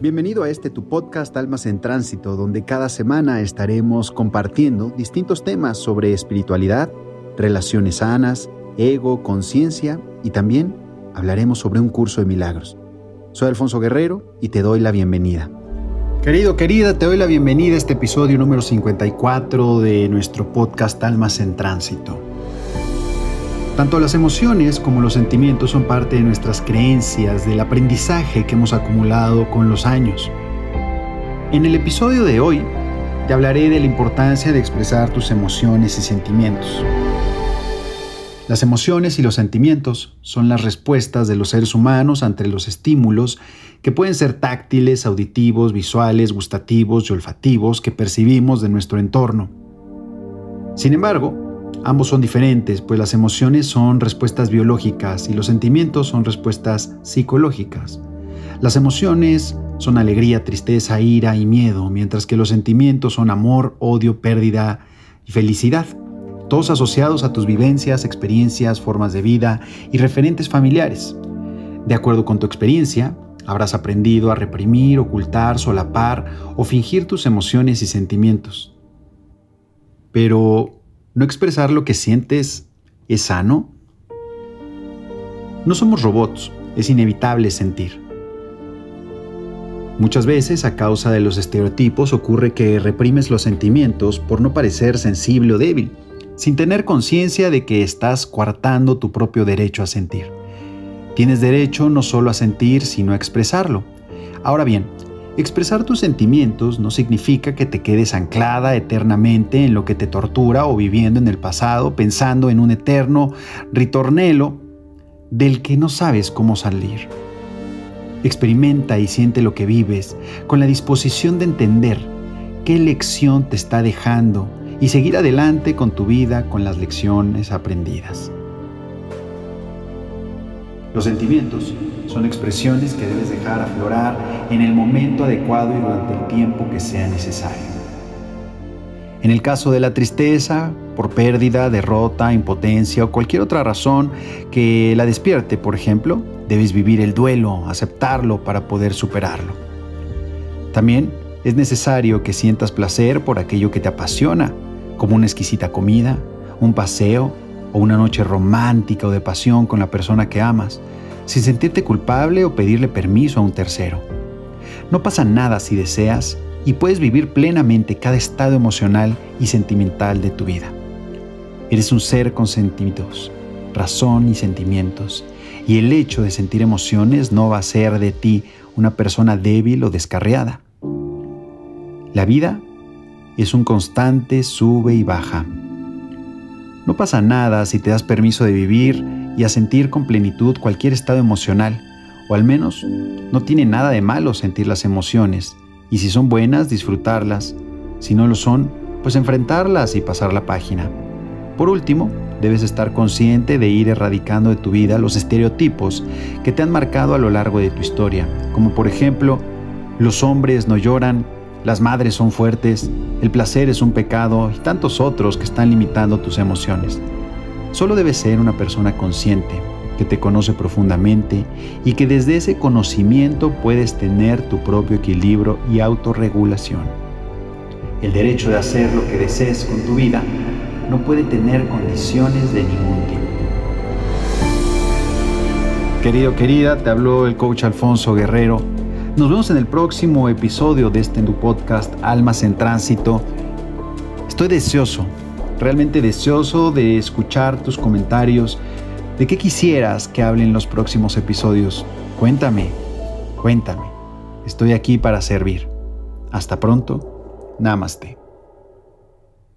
Bienvenido a este tu podcast Almas en Tránsito, donde cada semana estaremos compartiendo distintos temas sobre espiritualidad, relaciones sanas, ego, conciencia y también hablaremos sobre un curso de milagros. Soy Alfonso Guerrero y te doy la bienvenida. Querido, querida, te doy la bienvenida a este episodio número 54 de nuestro podcast Almas en Tránsito. Tanto las emociones como los sentimientos son parte de nuestras creencias, del aprendizaje que hemos acumulado con los años. En el episodio de hoy te hablaré de la importancia de expresar tus emociones y sentimientos. Las emociones y los sentimientos son las respuestas de los seres humanos ante los estímulos que pueden ser táctiles, auditivos, visuales, gustativos y olfativos que percibimos de nuestro entorno. Sin embargo, Ambos son diferentes, pues las emociones son respuestas biológicas y los sentimientos son respuestas psicológicas. Las emociones son alegría, tristeza, ira y miedo, mientras que los sentimientos son amor, odio, pérdida y felicidad, todos asociados a tus vivencias, experiencias, formas de vida y referentes familiares. De acuerdo con tu experiencia, habrás aprendido a reprimir, ocultar, solapar o fingir tus emociones y sentimientos. Pero, ¿No expresar lo que sientes es sano? No somos robots, es inevitable sentir. Muchas veces, a causa de los estereotipos, ocurre que reprimes los sentimientos por no parecer sensible o débil, sin tener conciencia de que estás coartando tu propio derecho a sentir. Tienes derecho no solo a sentir, sino a expresarlo. Ahora bien, Expresar tus sentimientos no significa que te quedes anclada eternamente en lo que te tortura o viviendo en el pasado, pensando en un eterno ritornelo del que no sabes cómo salir. Experimenta y siente lo que vives con la disposición de entender qué lección te está dejando y seguir adelante con tu vida con las lecciones aprendidas. Los sentimientos son expresiones que debes dejar aflorar en el momento adecuado y durante el tiempo que sea necesario. En el caso de la tristeza, por pérdida, derrota, impotencia o cualquier otra razón que la despierte, por ejemplo, debes vivir el duelo, aceptarlo para poder superarlo. También es necesario que sientas placer por aquello que te apasiona, como una exquisita comida, un paseo o una noche romántica o de pasión con la persona que amas, sin sentirte culpable o pedirle permiso a un tercero. No pasa nada si deseas y puedes vivir plenamente cada estado emocional y sentimental de tu vida. Eres un ser con sentidos, razón y sentimientos, y el hecho de sentir emociones no va a hacer de ti una persona débil o descarriada. La vida es un constante sube y baja. No pasa nada si te das permiso de vivir y a sentir con plenitud cualquier estado emocional, o al menos no tiene nada de malo sentir las emociones, y si son buenas, disfrutarlas, si no lo son, pues enfrentarlas y pasar la página. Por último, debes estar consciente de ir erradicando de tu vida los estereotipos que te han marcado a lo largo de tu historia, como por ejemplo, los hombres no lloran, las madres son fuertes, el placer es un pecado y tantos otros que están limitando tus emociones. Solo debes ser una persona consciente, que te conoce profundamente y que desde ese conocimiento puedes tener tu propio equilibrio y autorregulación. El derecho de hacer lo que desees con tu vida no puede tener condiciones de ningún tipo. Querido, querida, te habló el coach Alfonso Guerrero. Nos vemos en el próximo episodio de este tu podcast Almas en Tránsito. Estoy deseoso realmente deseoso de escuchar tus comentarios, de qué quisieras que hable en los próximos episodios. Cuéntame, cuéntame. Estoy aquí para servir. Hasta pronto. Namaste.